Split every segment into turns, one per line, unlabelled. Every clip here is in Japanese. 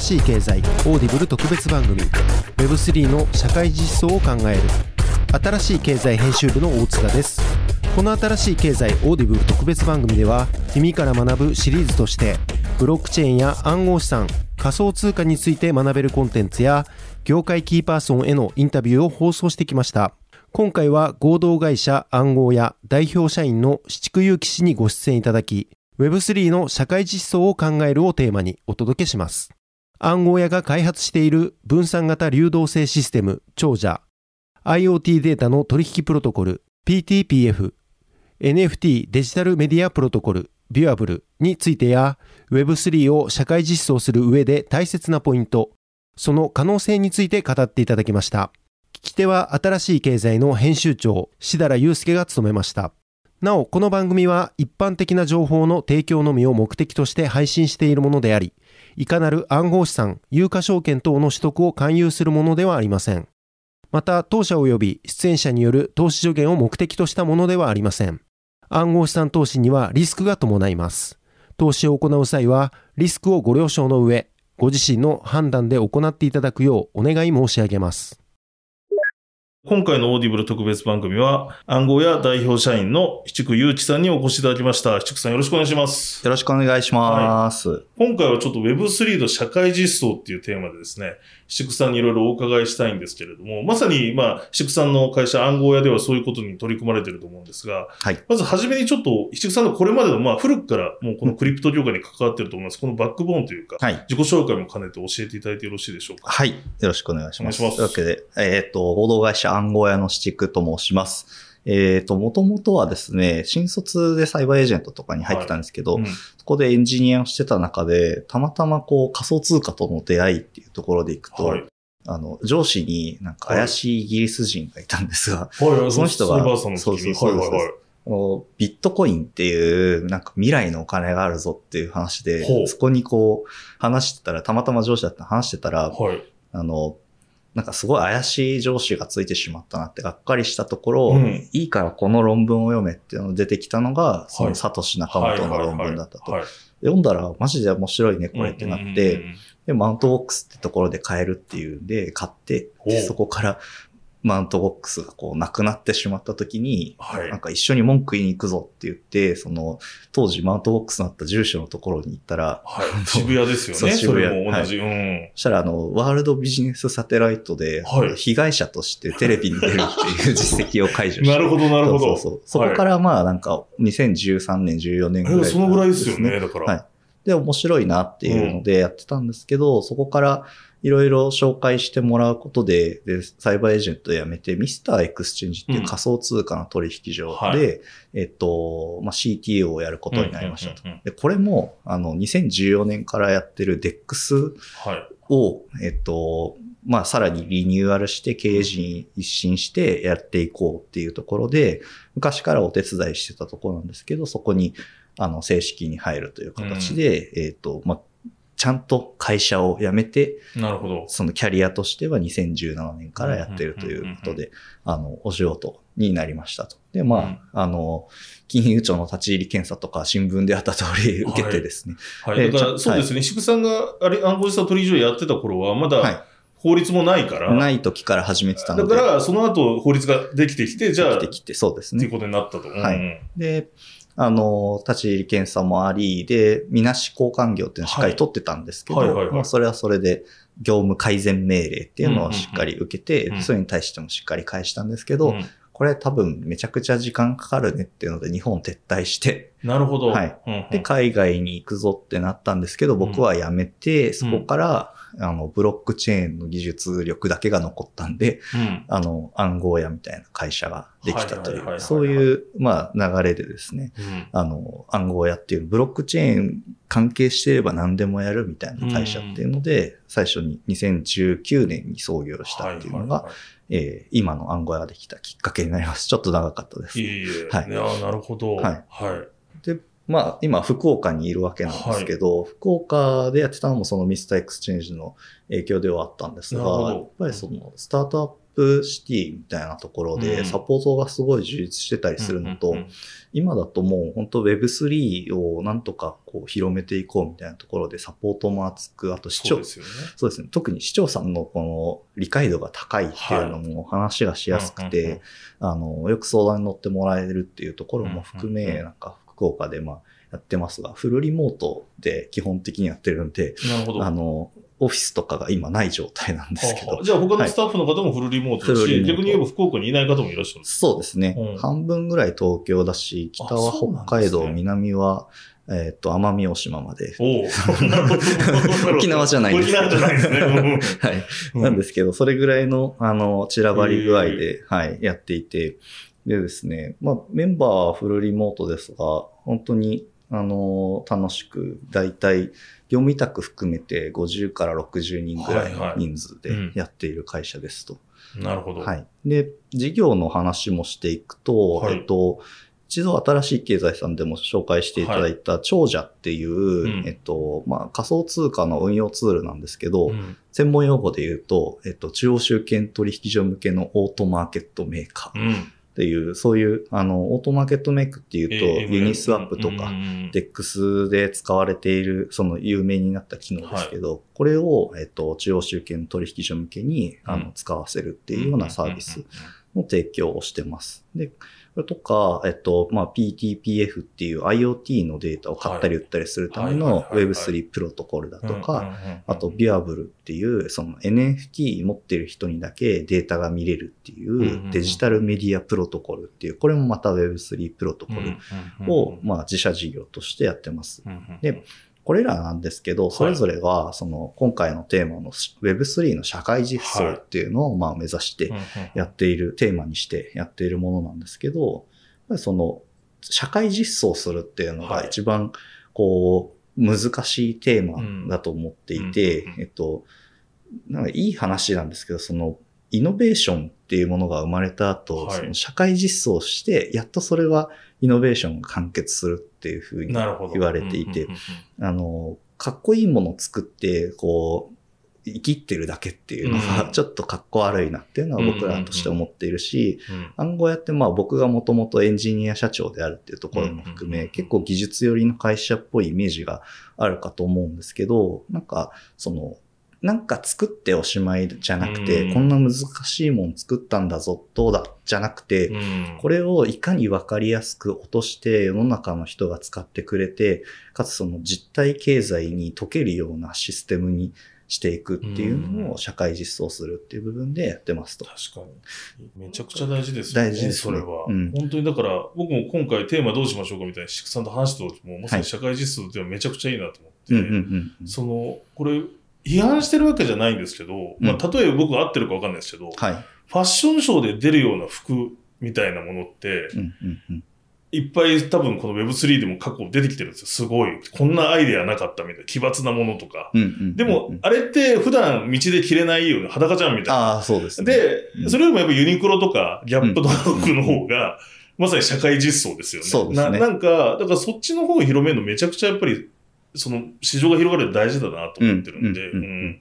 新しい経済オーディブル特別番組 Web3 の社会実装を考える。新しい経済編集部の大塚です。この新しい経済オーディブル特別番組では耳から学ぶシリーズとしてブロックチェーンや暗号資産仮想通貨について学べるコンテンツや業界キーパーソンへのインタビューを放送してきました。今回は合同会社暗号屋代表社員の紫竹佑騎氏にご出演いただき Web3 の社会実装を考えるをテーマにお届けします。暗号屋が開発している分散型流動性システム長者。IoT データの取引プロトコル PTPF NFT デジタルメディアプロトコルビュアブルについてや Web3 を社会実装する上で大切なポイント。その可能性について語っていただきました。聞き手は新しい経済の編集長志田祐介が務めました。なおこの番組は一般的な情報の提供のみを目的として配信しているものでありいかなる暗号資産有価証券等の取得を勧誘するものではありませんまた当社及び出演者による投資助言を目的としたものではありません暗号資産投資にはリスクが伴います。投資を行う際は、リスクをご了承の上、ご自身の判断で行っていただくようお願い申し上げます。
今回のオーディブル特別番組は、暗号屋代表社員の紫竹佑騎さんにお越しいただきました。紫竹さんよろしくお願いします。
よろしくお願いします。はい、
今回はちょっと Web3 の社会実装っていうテーマでですね、紫竹さんにいろいろお伺いしたいんですけれども、まさに、まあ、紫竹さんの会社暗号屋ではそういうことに取り組まれてると思うんですが、はい、まずはじめにちょっと、紫竹さんのこれまでの、まあ、古くからもうこのクリプト業界に関わってると思います。このバックボーンというか、はい、自己紹介も兼ねて教えていただいてよろしいでしょうか？
はい。よろしくお願いします。お願いします。というわけで、えっ、ー、と、合同会社暗号屋の七久と申します。えっ、ー、と、もともとはですね、新卒でサイバーエージェントとかに入ってたんですけど、はい。うん、そこでエンジニアをしてた中で、たまたまこう仮想通貨との出会いっていうところでいくと、はい、あの、上司になんか怪しいイギリス人がいたんですが、はい、その人が、そうそうそうビットコインっていうなんか未来のお金があるぞっていう話で、そこにこう話してたら、たまたま上司だった話してたら、あの、なんかすごい怪しい上司がついてしまったなってがっかりしたところ、うん、いいからこの論文を読めっていうのが出てきたのが、そのサトシ仲本の論文だったと。読んだらマジで面白いね、これってなって、で、マウントボックスってところで買えるっていうんで、買って、そこからマウントボックスがこうなくなってしまった時に、はい、なんか一緒に文句言いに行くぞって言って、その当時マウントゴックスのあった住所のところに行ったら、
はい、渋谷ですよね。渋谷。も同じ。はい、
うん。そしたらあの、ワールドビジネスサテライトで、被害者としてテレビに出るっていう実績を解除して。
なるほど、なるほど。
そうそうそこからまあなんか2013年、14年ぐらい、
ね、そのぐらいですよね、だから。
はい。で、面白いなっていうのでやってたんですけど、うん、そこからいろいろ紹介してもらうことで、で、サイバーエージェント辞めて、ミスターエクスチェンジっていう仮想通貨の取引所で、うんはい、えっと、まあ、CTO をやることになりましたと。で、これも、あの、2014年からやってる DEX を、はい、えっと、まあ、さらにリニューアルして経営陣一新してやっていこうっていうところで、昔からお手伝いしてたところなんですけど、そこに、あの、正式に入るという形で、うん、えっ、と、まあ、ちゃんと会社を辞めて、
なるほど。
そのキャリアとしては2017年からやってるということで、あの、お仕事になりましたと。で、まあ、うん、あの、金融庁の立ち入り検査とか新聞であった通り受けてですね。
はい。はい、だから、そうですね。渋、はい、さんが、あれ、暗号資産取引所やってた頃は、まだ、法律もないから。
ない時から始めてたの
で。だから、その後法律ができてきて、じゃあ、
できてきて、そうですね。
っていうことになったと。
はい。で、あの、立ち入り検査もあり、で、みなし交換業っていうのをしっかり取ってたんですけど、まあそれはそれで業務改善命令っていうのをしっかり受けて、それに対してもしっかり返したんですけど、うん。これ多分めちゃくちゃ時間かかるねっていうので日本撤退して。
なるほど。
はい。で、海外に行くぞってなったんですけど、僕は辞めて、そこから、あの、ブロックチェーンの技術力だけが残ったんで、うん、あの、暗号屋みたいな会社ができたという、そういう、まあ、流れでですね、うん、あの、暗号屋っていう、ブロックチェーン関係していれば何でもやるみたいな会社っていうので、うん、最初に2019年に創業したっていうのが、えー、今の暗号屋ができたきっかけになります。ちょっと長かったです。
いえいえ。はい。なるほど。
はい。はい。で、まあ、今、福岡にいるわけなんですけど、はい、福岡でやってたのもそのミスターエクスチェンジの影響ではあったんですが、やっぱりその、スタートアップシティみたいなところでサポートがすごい充実してたりするのと、今だともう本当 Web3 をなんとかこう広めていこうみたいなところでサポートも厚く、あと市長、そうですね。そうですね。特に市長さんのこの理解度が高いっていうのも話がしやすくて、あの、よく相談に乗ってもらえるっていうところも含め、なんか福岡でまあやってますが、フルリモートで基本的にやってるんで、
なるほど。
あの、オフィスとかが今ない状態なんですけど。
じゃあ他のスタッフの方もフルリモートだし、はい、逆に言えば福岡にいない方もいらっしゃる
そうですね、うん、半分ぐらい東京だし、北は北海道、ね、南はえっ、と、奄美大島まで。沖縄じゃないです
沖縄じゃないですね。
はい。なんですけど、それぐらいの、あの、散らばり具合で、はい、やっていて、でですね、まあ、メンバーはフルリモートですが、本当に、あの、楽しく、だいたい、業務委託含めて50から60人ぐらいの人数でやっている会社ですと。
はいはいうん、なるほど。
はい。で、事業の話もしていくと、はい、えっと、一度新しい経済さんでも紹介していただいた長者っていう、はい、えっと、まあ、仮想通貨の運用ツールなんですけど、うん、専門用語で言うと、えっと、中央集権取引所向けのオートマーケットメーカー。うんっていう、そういう、あの、オートマーケットメイクっていうと、ユニスワップとか、 DEX で使われている、その有名になった機能ですけど、これを、えっと、中央集権取引所向けに、あの、使わせるっていうようなサービスの提供をしてます。で、それとか、えっと、まあ、PTPF っていう IoT のデータを買ったり売ったりするための Web3 プロトコルだとか、あと Viable っていう、その NFT 持ってる人にだけデータが見れるっていうデジタルメディアプロトコルっていう、これもまた Web3 プロトコルを、まあ、自社事業としてやってます。で、これらなんですけど、それぞれは、その、今回のテーマの Web3 の社会実装っていうのを、まあ、目指してやっている、テーマにしてやっているものなんですけど、その、社会実装するっていうのが一番、こう、難しいテーマだと思っていて、えっと、なんかいい話なんですけど、その、イノベーションっていうものが生まれた後、はい、その社会実装して、やっとそれはイノベーションが完結するっていうふうに言われていて、あの、かっこいいものを作って、こう、生きってるだけっていうのが、ちょっとかっこ悪いなっていうのは僕らとして思っているし、暗号やってまあ僕がもともとエンジニア社長であるっていうところも含め、結構技術寄りの会社っぽいイメージがあるかと思うんですけど、なんか、その、なんか作っておしまいじゃなくて、こんな難しいもん作ったんだぞ、どうだ、じゃなくて、これをいかにわかりやすく落として世の中の人が使ってくれて、かつその実体経済に溶けるようなシステムにしていくっていうのを社会実装するっていう部分でやってますと。
確かに。めちゃくちゃ大事ですよね。
大事です、
ね、それは、うん。本当にだから、僕も今回テーマどうしましょうかみたいな、シクさんと話した時も、まさに社会実装っていうのはめちゃくちゃいいなと思って、その、これ、批判してるわけじゃないんですけど、まあ、例えば僕が合ってるかわかんないですけど、はい、ファッションショーで出るような服みたいなものって、いっぱい多分この Web3 でも過去出てきてるんですよ。すごい。こんなアイデアなかったみたいな。奇抜なものとか。でも、あれって普段道で着れないような裸じゃんみたいな。
ああ、そうです
ね。で、それよりもやっぱユニクロとかギャップとか服の方が、まさに社会実装ですよね。
そうですね。
なんか、だからそっちの方を広めるのめちゃくちゃやっぱりその市場が広がるの大事だなと思ってるんで、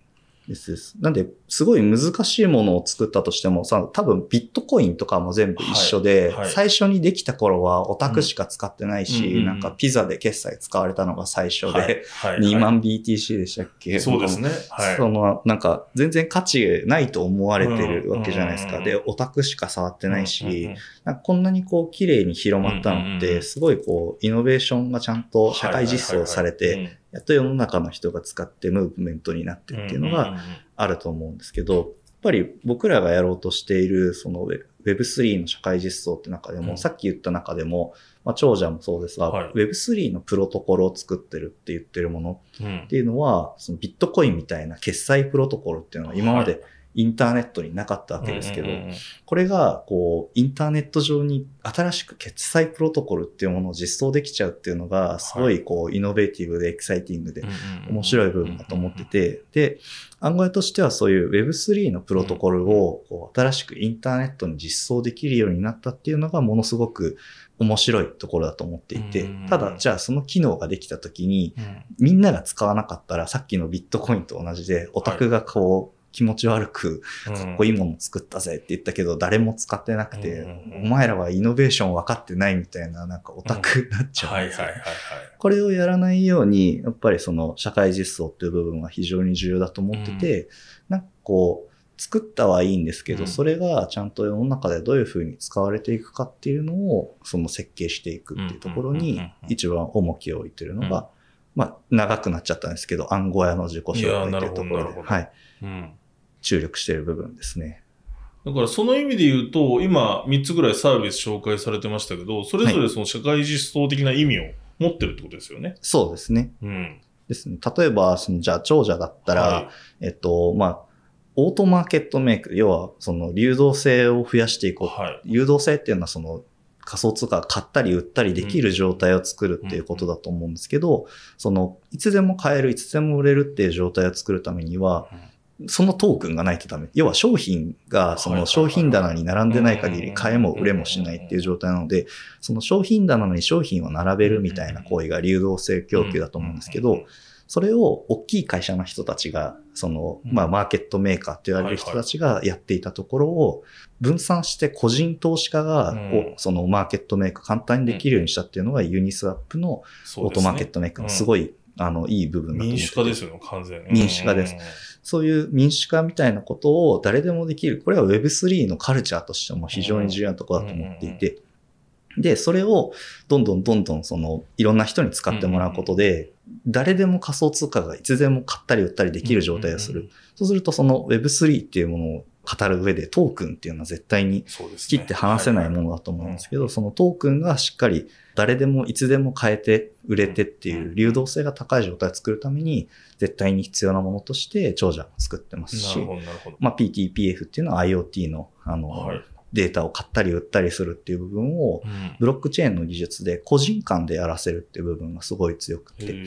です。です。なんで、すごい難しいものを作ったとしても、さ、多分ビットコインとかも全部一緒で、はいはい、最初にできた頃はオタクしか使ってないし、うん、なんかピザで決済使われたのが最初で、はい、2万 BTC でしたっけ？
そうですね。
はい。その、なんか全然価値ないと思われてるわけじゃないですか。で、オタクしか触ってないし、なんかこんなにこう綺麗に広まったのって、すごいこう、イノベーションがちゃんと社会実装されて、やっと世の中の人が使ってムーブメントになってっていうのがあると思うんですけど、やっぱり僕らがやろうとしているその Web3 の社会実装って中でも、うん、さっき言った中でも、まあ、長者もそうですが、はい、Web3 のプロトコルを作ってるって言ってるものっていうのは、うん、そのビットコインみたいな決済プロトコルっていうのは今までインターネットになかったわけですけど、これが、こう、インターネット上に新しく決済プロトコルっていうものを実装できちゃうっていうのが、すごい、こう、イノベーティブでエキサイティングで面白い部分だと思ってて、で、暗号屋としてはそういう Web3 のプロトコルを、こう、新しくインターネットに実装できるようになったっていうのが、ものすごく面白いところだと思っていて、ただ、じゃあその機能ができたときに、みんなが使わなかったら、さっきのビットコインと同じで、オタクがこう、気持ち悪く、かっこいいもの作ったぜって言ったけど、誰も使ってなくて、お前らはイノベーション分かってないみたいな、なんかオタクになっちゃうんですよ。これをやらないように、やっぱりその社会実装っていう部分は非常に重要だと思ってて、なんかこう、作ったはいいんですけど、それがちゃんと世の中でどういうふうに使われていくかっていうのを、その設計していくっていうところに、一番重きを置いてるのが、まあ、長くなっちゃったんですけど、暗号屋の自己紹介っていうところで、はい。注力している部分ですね。
だからその意味で言うと、今3つぐらいサービス紹介されてましたけど、それぞれその社会実装的な意味を持ってるってことですよね。はい、
そうですね。うん。ですね。例えば、そのじゃあ長者だったら、はい、えっと、まあ、オートマーケットメイク、要はその流動性を増やしていこう。はい、流動性っていうのはその仮想通貨買ったり売ったりできる状態を作るっていうことだと思うんですけど、その、いつでも買える、いつでも売れるっていう状態を作るためには、そのトークンがないとダメ。要は商品がその商品棚に並んでない限り買えも売れもしないっていう状態なので、その商品棚に商品を並べるみたいな行為が流動性供給だと思うんですけど、それを大きい会社の人たちが、その、まあ、マーケットメーカーって言われる人たちがやっていたところを、分散して個人投資家が、そのマーケットメーカー簡単にできるようにしたっていうのがユニスワップのオートマーケットメーカーのすごい、あの、いい部分だと思
民主化ですよね、完全
に。民主化です。そういう民主化みたいなことを誰でもできる。これは Web3 のカルチャーとしても非常に重要なところだと思っていて、で、それをどんどんどんどんそのいろんな人に使ってもらうことで、誰でも仮想通貨がいつでも買ったり売ったりできる状態をする。そうするとその Web3 っていうものを語る上でトークンっていうのは絶対に切って離せないものだと思うんですけど、そのトークンがしっかり誰でもいつでも買えて売れてっていう流動性が高い状態を作るために絶対に必要なものとして長者を作ってますし、まあ、PTPF っていうのは IoT のあの、はい、データを買ったり売ったりするっていう部分を、ブロックチェーンの技術で個人間でやらせるっていう部分がすごい強くて、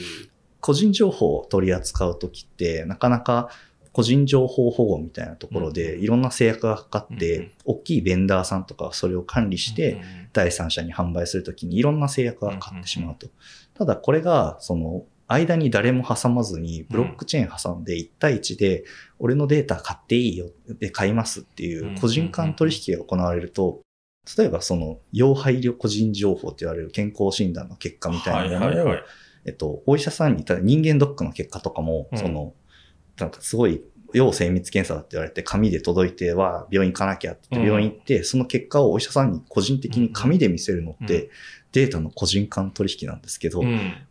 個人情報を取り扱うときって、なかなか個人情報保護みたいなところでいろんな制約がかかって、大きいベンダーさんとかそれを管理して、第三者に販売するときにいろんな制約がかかってしまうと。ただこれが、その、間に誰も挟まずに、ブロックチェーン挟んで1対1で、俺のデータ買っていいよ、で買いますっていう個人間取引が行われると、例えばその、要配慮個人情報って言われる健康診断の結果みたいなものを、えっと、お医者さんに、ただ人間ドックの結果とかも、その、なんかすごい要精密検査だって言われて、紙で届いては病院行かなきゃってって病院行って、その結果をお医者さんに個人的に紙で見せるのって、データの個人間取引なんですけど、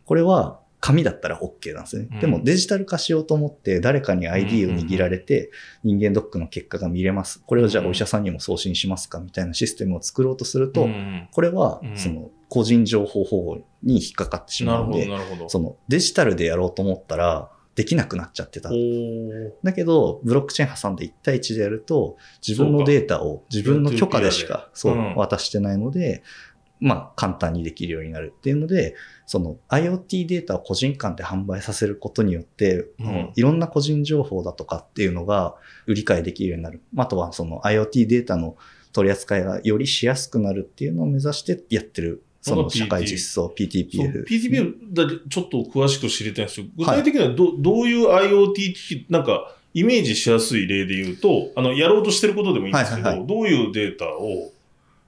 これは紙だったら OK なんですね。でもデジタル化しようと思って誰かに ID を握られて人間ドックの結果が見れます。これをじゃあお医者さんにも送信しますかみたいなシステムを作ろうとすると、これはその個人情報保護に引っかかってしまうので、そのデジタルでやろうと思ったらできなくなっちゃってた。だけど、ブロックチェーン挟んで1対1でやると、自分のデータを自分の許可でしかそう渡してないので、まあ、簡単にできるようになるっていうので、その IoT データを個人間で販売させることによって、うん、いろんな個人情報だとかっていうのが売り買いできるようになる。あとはその IoT データの取り扱いがよりしやすくなるっていうのを目指してやってる。その社会実装、PTPF。
PTPF だちょっと詳しく知りたいんですけど、具体的にはどはい、どういう IoT なんか、イメージしやすい例で言うと、あの、やろうとしてることでもいいんですけど、はいはいはい、どういうデータを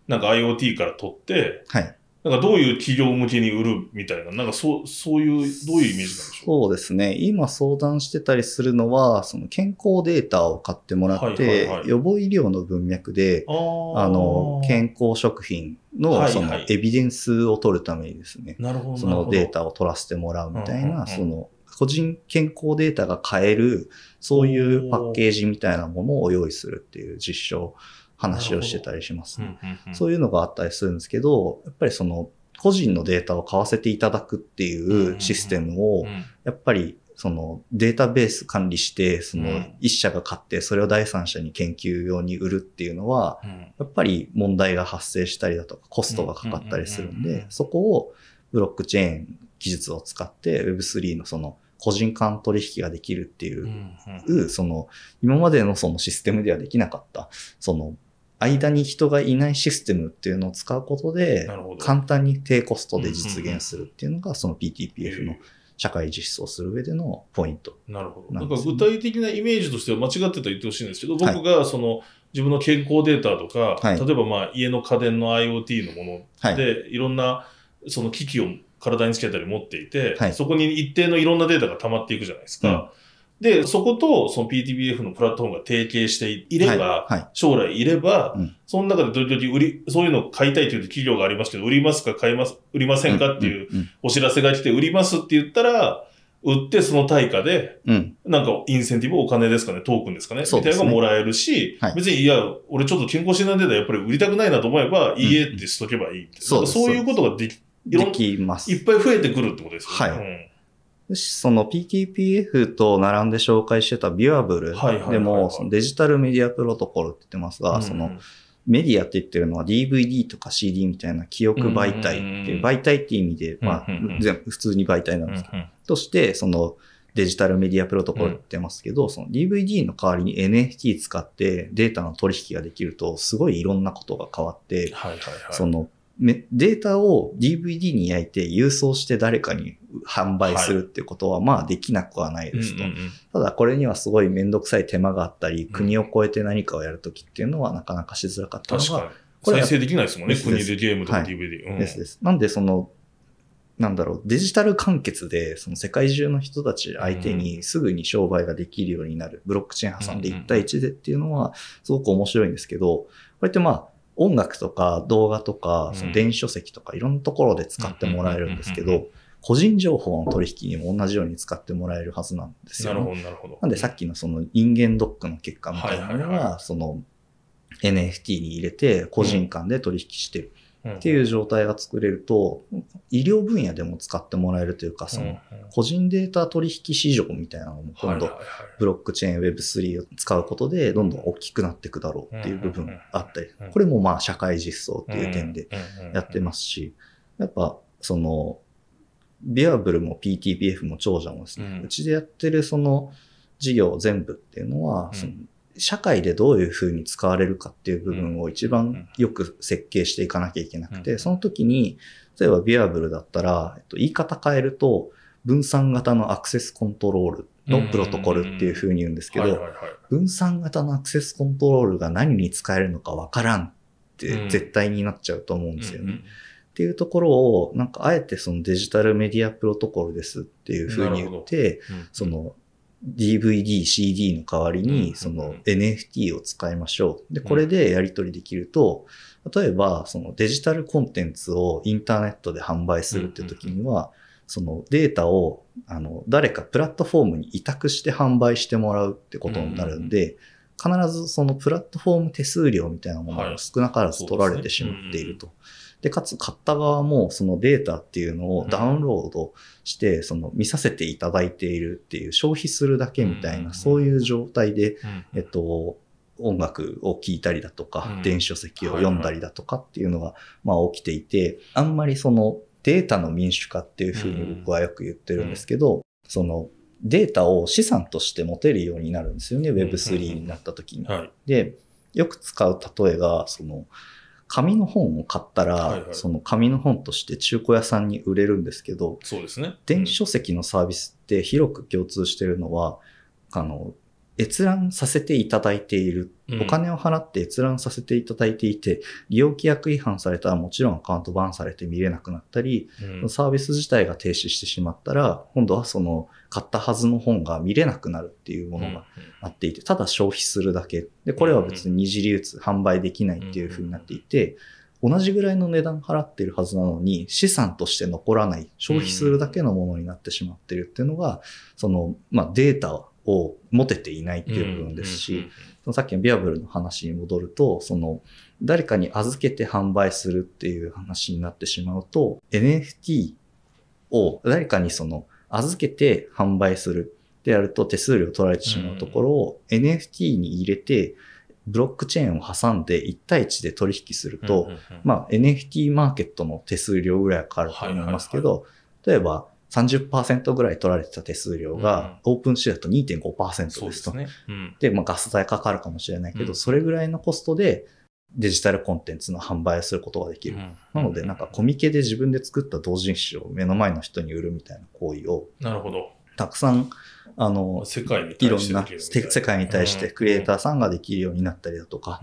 なんか IoT から取って、はい。なんかどういう企業向けに売るみたいな、なんかそう、そういう、どういうイメージなんでし
ょう？そうですね。今相談してたりするのは、その健康データを買ってもらって、はいはいはい、予防医療の文脈で、あの、健康食品のそのエビデンスを取るためにですね、はいはい、そのデータを取らせてもらうみたいな、その個人健康データが買える、そういうパッケージみたいなものを用意するっていう実証話をしてたりします、ね。そういうのがあったりするんですけど、やっぱりその個人のデータを買わせていただくっていうシステムを、やっぱりそのデータベース管理して、その一社が買ってそれを第三者に研究用に売るっていうのは、やっぱり問題が発生したりだとかコストがかかったりするんで、そこをブロックチェーン技術を使って Web3 のその個人間取引ができるっていう、その今までのそのシステムではできなかった、その間に人がいないシステムっていうのを使うことで、簡単に低コストで実現するっていうのが、その PTPF の社会実装する上でのポイント
な、るほど。なんか具体的なイメージとしては間違ってたら言ってほしいんですけど、僕がその、自分の健康データとか、はい、例えばまあ家の家電の IoT のもので、はい、いろんなその機器を体につけたり持っていて、はい、そこに一定のいろんなデータが溜まっていくじゃないですか。うんで、そことその PTBF のプラットフォームが提携していれば、はいはい、将来いれば、うん、その中でどれ売り、そういうのを買いたいという企業がありますけど、売りますか買います、売りませんかっていうお知らせが来て、売りますって言ったら、売ってその対価で、うん、なんかインセンティブお金ですかね、トークンですかね、ねみたいなのがもらえるし、はい、別にいや、俺ちょっと健康診断データやっぱり売りたくないなと思えば、いいえってしとけばいい。そうそういうことができ、
できます。
いっぱい増えてくるってことですよね。はい。うん
その PTPF と並んで紹介してたビュアブルでもデジタルメディアプロトコルって言ってますが、そのメディアって言ってるのは DVD とか CD みたいな記憶媒体っていう媒体っていう意味で、まあ、全部普通に媒体なんですけど、として、そのデジタルメディアプロトコルって言ってますけど、その DVD の代わりに NFT 使ってデータの取引ができると、すごいいろんなことが変わって、そのデータを DVD に焼いて郵送して誰かに販売するっていうことはまあできなくはないですと。ただこれにはすごいめんどくさい手間があったり、国を越えて何かをやるときっていうのはなかなかしづらかったのが、
これ再生できないですもんね、国でゲームとか DVD。
はい、ですです。なんでその、なんだろう、デジタル完結で、その世界中の人たち相手にすぐに商売ができるようになる、ブロックチェーン挟んで1対1でっていうのはすごく面白いんですけど、こうやってまあ、音楽とか動画とか、その電子書籍とかいろんなところで使ってもらえるんですけど、個人情報の取引にも同じように使ってもらえるはずなんですよ、ね。なるほど、なるほど。なんでさっきのその人間ドックの結果みたいなのは、その NFT に入れて個人間で取引してる。っていう状態が作れると、医療分野でも使ってもらえるというか、その個人データ取引市場みたいなのも今度、ブロックチェーン Web3 を使うことでどんどん大きくなっていくだろうっていう部分あったり、これもまあ社会実装っていう点でやってますし、やっぱその、ビアブルも PTPF も長者もですね、うちでやってるその事業全部っていうのは、その社会でどういうふうに使われるかっていう部分を一番よく設計していかなきゃいけなくて、その時に、例えばビアブルだったら、えっと、言い方変えると、分散型のアクセスコントロールのプロトコルっていうふうに言うんですけど、分散型のアクセスコントロールが何に使えるのかわからんって絶対になっちゃうと思うんですよね。っていうところを、なんかあえてそのデジタルメディアプロトコルですっていうふうに言って、その DVD、CD の代わりに、その NFT を使いましょう。で、これでやり取りできると、例えば、そのデジタルコンテンツをインターネットで販売するって時には、そのデータを、あの、誰かプラットフォームに委託して販売してもらうってことになるんで、必ずそのプラットフォーム手数料みたいなものが少なからず取られてしまっていると。で、かつ買った側もそのデータっていうのをダウンロードして、その見させていただいているっていう消費するだけみたいな、そういう状態で、えっと、音楽を聴いたりだとか、電子書籍を読んだりだとかっていうのが、まあ起きていて、あんまりそのデータの民主化っていうふうに僕はよく言ってるんですけど、そのデータを資産として持てるようになるんですよね、Web3 になった時に。で、よく使う例えが、その、紙の本を買ったら、はいはい、その紙の本として中古屋さんに売れるんですけど、
そうですね。
電子書籍のサービスって広く共通してるのは、あの、閲覧させていただいている。お金を払って閲覧させていただいていて、利用規約違反されたらもちろんアカウントバンされて見れなくなったり、うん、サービス自体が停止してしまったら、今度はその買ったはずの本が見れなくなるっていうものがあっていて、ただ消費するだけ。で、これは別に二次流通、販売できないっていう風になっていて、同じぐらいの値段払ってるはずなのに、資産として残らない、消費するだけのものになってしまってるっていうのが、その、まあ、データを持てていないっていう部分ですし、さっきのビアブルの話に戻ると、その、誰かに預けて販売するっていう話になってしまうと、NFT を誰かにその、預けて販売するってやると手数料取られてしまうところを NFT に入れて、ブロックチェーンを挟んで1対1で取引すると、まあ NFT マーケットの手数料ぐらいかかると思いますけど、例えば30%ぐらい取られてた手数料が、オープンシーだと2.5%ですと。で、ね。うん、で、まあ、ガス代かかるかもしれないけど、うん、それぐらいのコストで、デジタルコンテンツの販売をすることができる。なので、なんかコミケで自分で作った同人誌を目の前の人に売るみたいな行為を、
なるほど。
たくさん、あの、
世界に
いろんな、世界に対してクリエイターさんができるようになったりだとか、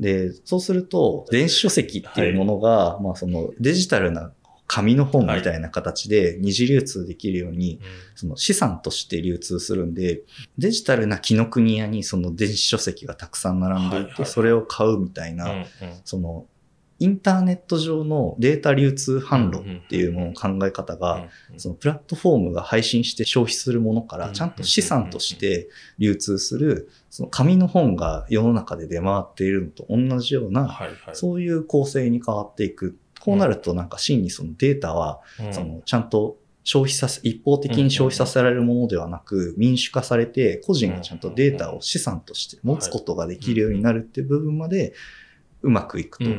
で、そうすると、電子書籍っていうものが、はい、まあそのデジタルな紙の本みたいな形で二次流通できるように、その資産として流通するんで、デジタルな紀ノ国屋にその電子書籍がたくさん並んでいて、それを買うみたいな、そのインターネット上のデータ流通販路っていうもの考え方が、そのプラットフォームが配信して消費するものから、ちゃんと資産として流通する、その紙の本が世の中で出回っているのと同じような、そういう構成に変わっていく。こうなるとなんか真にそのデータは、そのちゃんと消費させ、一方的に消費させられるものではなく、民主化されて、個人がちゃんとデータを資産として持つことができるようになるっていう部分までうまくいくと。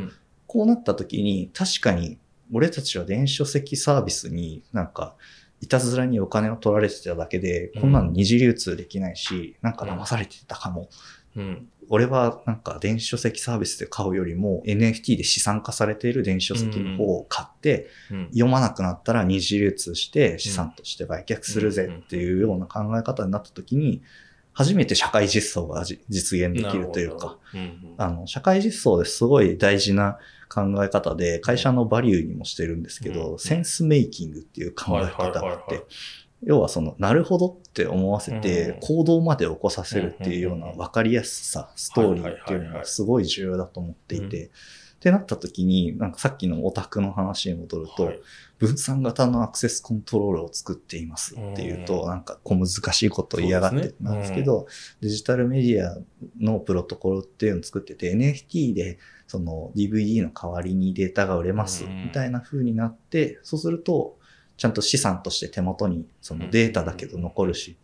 こうなった時に、確かに、俺たちは電子書籍サービスになんか、いたずらにお金を取られてただけで、こんなの二次流通できないし、なんか騙されてたかも。うん、俺はなんか電子書籍サービスで買うよりも NFT で資産化されている電子書籍の方を買って、読まなくなったら二次流通して資産として売却するぜっていうような考え方になった時に、初めて社会実装が実現できるというか、あの、社会実装ですごい大事な考え方で、会社のバリューにもしてるんですけど、センスメイキングっていう考え方があって、要はその、なるほどって思わせて、行動まで起こさせるっていうような分かりやすさ、ストーリーっていうのがすごい重要だと思っていて、ってなった時に、なんかさっきのオタクの話に戻ると、分散型のアクセスコントロールを作っていますっていうと、なんか小難しいことを嫌がってなんですけど、デジタルメディアのプロトコルっていうのを作ってて、NFT でその DVD の代わりにデータが売れますみたいな風になって、そうすると、ちゃんと資産として手元にそのデータだけど残るし、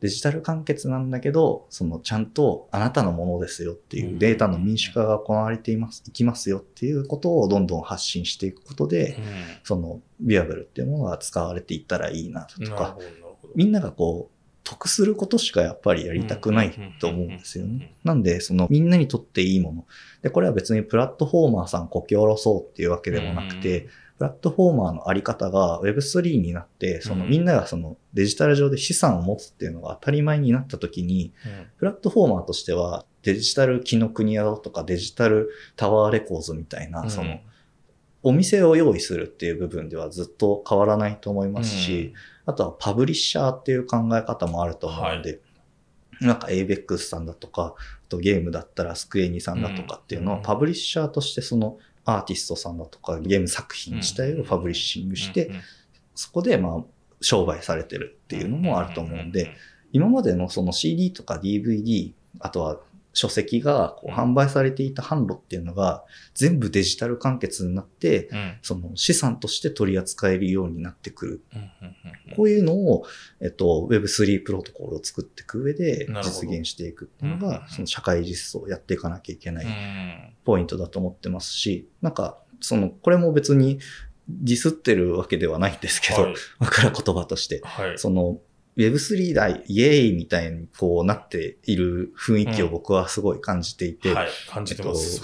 デジタル完結なんだけど、そのちゃんとあなたのものですよっていうデータの民主化が行われています、いきますよっていうことをどんどん発信していくことで、そのビアブルっていうものが使われていったらいいなとか、みんながこう、得することしかやっぱりやりたくないと思うんですよね。なんで、そのみんなにとっていいもの。で、これは別にプラットフォーマーさんこき下ろそうっていうわけでもなくて、プラットフォーマーのあり方が Web3 になって、そのみんながそのデジタル上で資産を持つっていうのが当たり前になった時に、プラットフォーマーとしてはデジタル木の国屋とかデジタルタワーレコーズみたいな、その、お店を用意するっていう部分ではずっと変わらないと思いますし、あとはパブリッシャーっていう考え方もあると思うんで、なんか ABEX さんだとか、あとゲームだったらスクエニさんだとかっていうのは、パブリッシャーとしてそのアーティストさんだとかゲーム作品自体をファブリッシングして、そこでまあ商売されてるっていうのもあると思うんで、今までのその CD とか DVD、あとは書籍がこう販売されていた販路っていうのが全部デジタル完結になって、その資産として取り扱えるようになってくる。こういうのを、えっと、Web3 プロトコルを作っていく上で実現していくっていうのが、その社会実装をやっていかなきゃいけないポイントだと思ってますし、なんか、その、これも別にディスってるわけではないんですけど、はい、枕言葉として、はい、その、Web3 だ、イエーイみたいにこうなっている雰囲気を僕はすごい感じていて。うん、
はい、感じてます。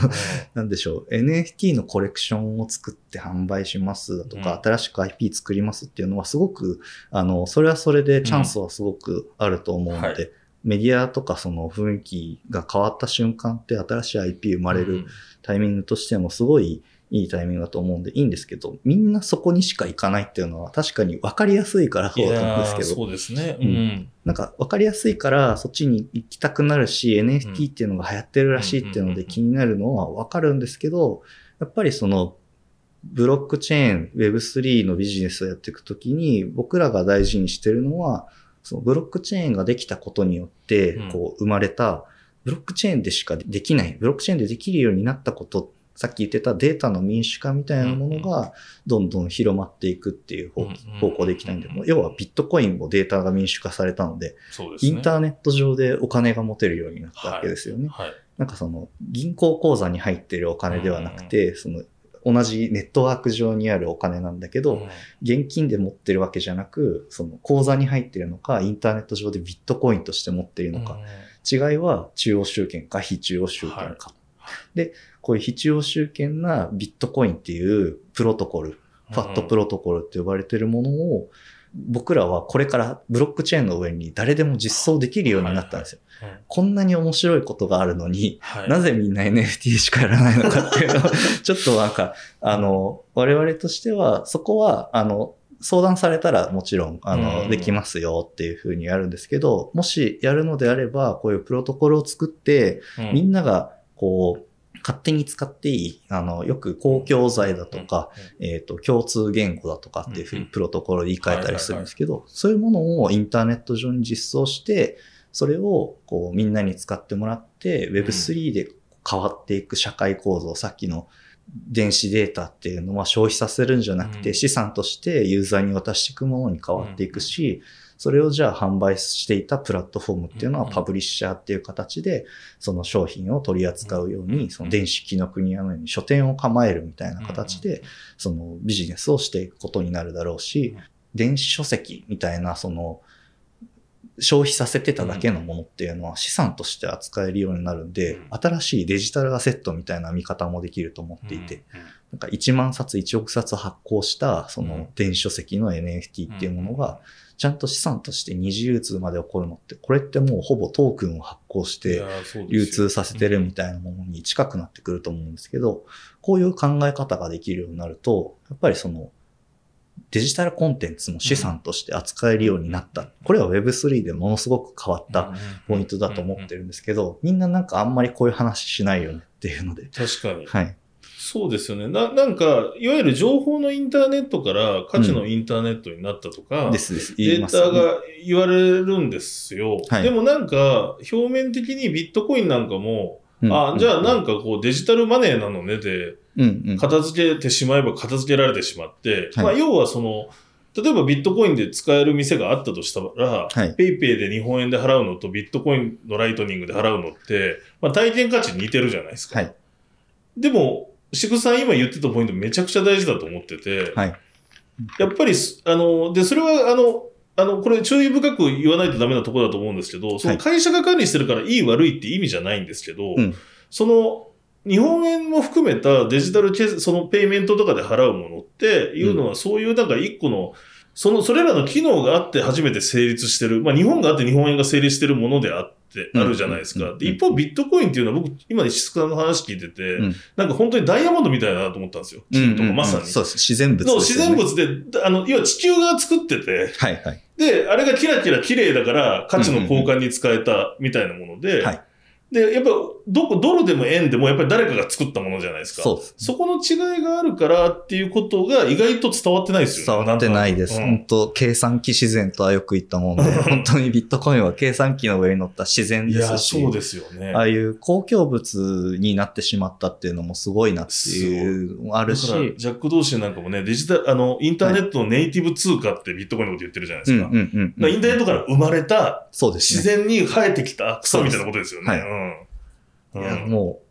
なんでしょう、NFT のコレクションを作って販売しますだとか、うん、新しく IP 作りますっていうのはすごく、あの、それはそれでチャンスはすごくあると思うので、うんはい、メディアとかその雰囲気が変わった瞬間って新しい IP 生まれるタイミングとしてもすごい、いいタイミングだと思うんでいいんですけど、みんなそこにしか行かないっていうのは確かに分かりやすいからそうだと思うんですけど。
そうですね。うん。
なんか分かりやすいからそっちに行きたくなるし、NFT っていうのが流行ってるらしいっていうので気になるのは分かるんですけど、やっぱりその、ブロックチェーン、Web3 のビジネスをやっていくときに、僕らが大事にしてるのは、そのブロックチェーンができたことによって、こう生まれた、ブロックチェーンでしかできない、ブロックチェーンでできるようになったことさっき言ってたデータの民主化みたいなものがどんどん広まっていくっていう方向でいきたいんで、要はビットコインもデータが民主化されたので、インターネット上でお金が持てるようになったわけですよね。なんかその銀行口座に入ってるお金ではなくて、その同じネットワーク上にあるお金なんだけど、現金で持ってるわけじゃなく、その口座に入ってるのか、インターネット上でビットコインとして持っているのか、違いは中央集権か非中央集権か。で、こういう必要集権なビットコインっていうプロトコル、ファットプロトコルって呼ばれてるものを、僕らはこれからブロックチェーンの上に誰でも実装できるようになったんですよ。はいはい、こんなに面白いことがあるのに、はい、なぜみんな NFT しかやらないのかっていうのを、ちょっとなんか、あの、我々としては、そこは、あの、相談されたらもちろん、あの、できますよっていうふうにやるんですけど、もしやるのであれば、こういうプロトコルを作って、みんなが、こう、勝手に使っていい、あの、よく公共財だとか、えっ、と、共通言語だとかっていうふうにプロトコルで言い換えたりするんですけど、そういうものをインターネット上に実装して、それをこうみんなに使ってもらって、Web3 で変わっていく社会構造、さっきの電子データっていうのは消費させるんじゃなくて、資産としてユーザーに渡していくものに変わっていくし、それをじゃあ販売していたプラットフォームっていうのはパブリッシャーっていう形で、その商品を取り扱うように、その電子機の国のように書店を構えるみたいな形で、そのビジネスをしていくことになるだろうし、電子書籍みたいな、その、消費させてただけのものっていうのは資産として扱えるようになるんで、新しいデジタルアセットみたいな見方もできると思っていて、なんか1万冊1億冊発行したその電子書籍の NFT っていうものが、ちゃんと資産として二次流通まで起こるのって、これってもうほぼトークンを発行して流通させてるみたいなものに近くなってくると思うんですけど、こういう考え方ができるようになると、やっぱりそのデジタルコンテンツの資産として扱えるようになった。これは Web3 でものすごく変わったポイントだと思ってるんですけど、みんななんかあんまりこういう話しないよねっていうので。
確かに。
はい。
そうですよね。な、なんか、いわゆる情報のインターネットから価値のインターネットになったとか、
うん、ですです。
データが言われるんですよ。はい、でもなんか、表面的にビットコインなんかも、うん、あ、じゃあなんかこうデジタルマネーなのねで、片付けてしまえば片付けられてしまって、まあ要はその、例えばビットコインで使える店があったとしたら、はい、 PayPay で日本円で払うのとビットコインのライトニングで払うのって、まあ体験価値似てるじゃないですか。はい、でも、紫竹さん今言ってたポイントめちゃくちゃ大事だと思ってて、はい、やっぱり、あの、で、それは、あの、あの、これ注意深く言わないとダメなところだと思うんですけど、その会社が管理してるからいい悪いって意味じゃないんですけど、その、日本円も含めたデジタルそのペイメントとかで払うものっていうのは、そういうなんか一個の、その、それらの機能があって初めて成立してる。まあ日本があって日本円が成立してるものであって、あるじゃないですか。で、一方ビットコインっていうのは僕、今石塚の話聞いてて、うん、なんか本当にダイヤモンドみたいだなと思ったんですよ。金とかまさに。
そうです。自然物、ね、
自然物で、あの、要は地球が作ってて、
はいはい。
で、あれがキラキラ綺麗だから価値の交換に使えたみたいなもので、はいで、やっぱ、どこ、ドルでも円でもやっぱり誰かが作ったものじゃないですか。
そう
そこの違いがあるからっていうことが意外と伝わってないです
よね。伝わってないです。うん、本当計算機自然とはよく言ったもんで、本当にビットコインは計算機の上に乗った自然ですし。
そうですよね。
ああいう公共物になってしまったっていうのもすごいなっていうあるし。
ジャック同士なんかもね、デジタル、あの、インターネットのネイティブ通貨ってビットコインのこと言ってるじゃないですか。インターネットから生まれた、
そうです、
ね、自然に生えてきた草みたいなことですよね。はい、うん
いや、もう、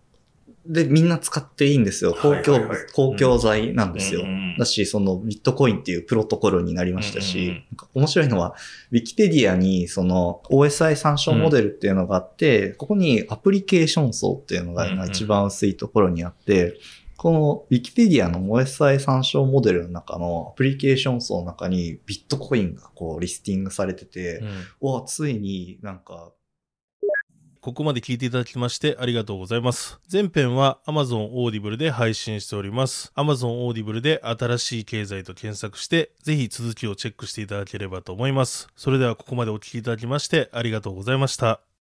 で、みんな使っていいんですよ。公共、公共財なんですよ。だし、そのビットコインっていうプロトコルになりましたし、面白いのは、ウィキペディアにその OSI 参照モデルっていうのがあって、ここにアプリケーション層っていうのが一番薄いところにあって、この Wikipedia の OSI 参照モデルの中のアプリケーション層の中にビットコインがこうリスティングされてて、うん、おついになんか
ここまで聞いていただきましてありがとうございます。前編は Amazon Audible で配信しております。Amazon Audible で新しい経済と検索して、ぜひ続きをチェックしていただければと思います。それではここまでお聞きいただきましてありがとうございました。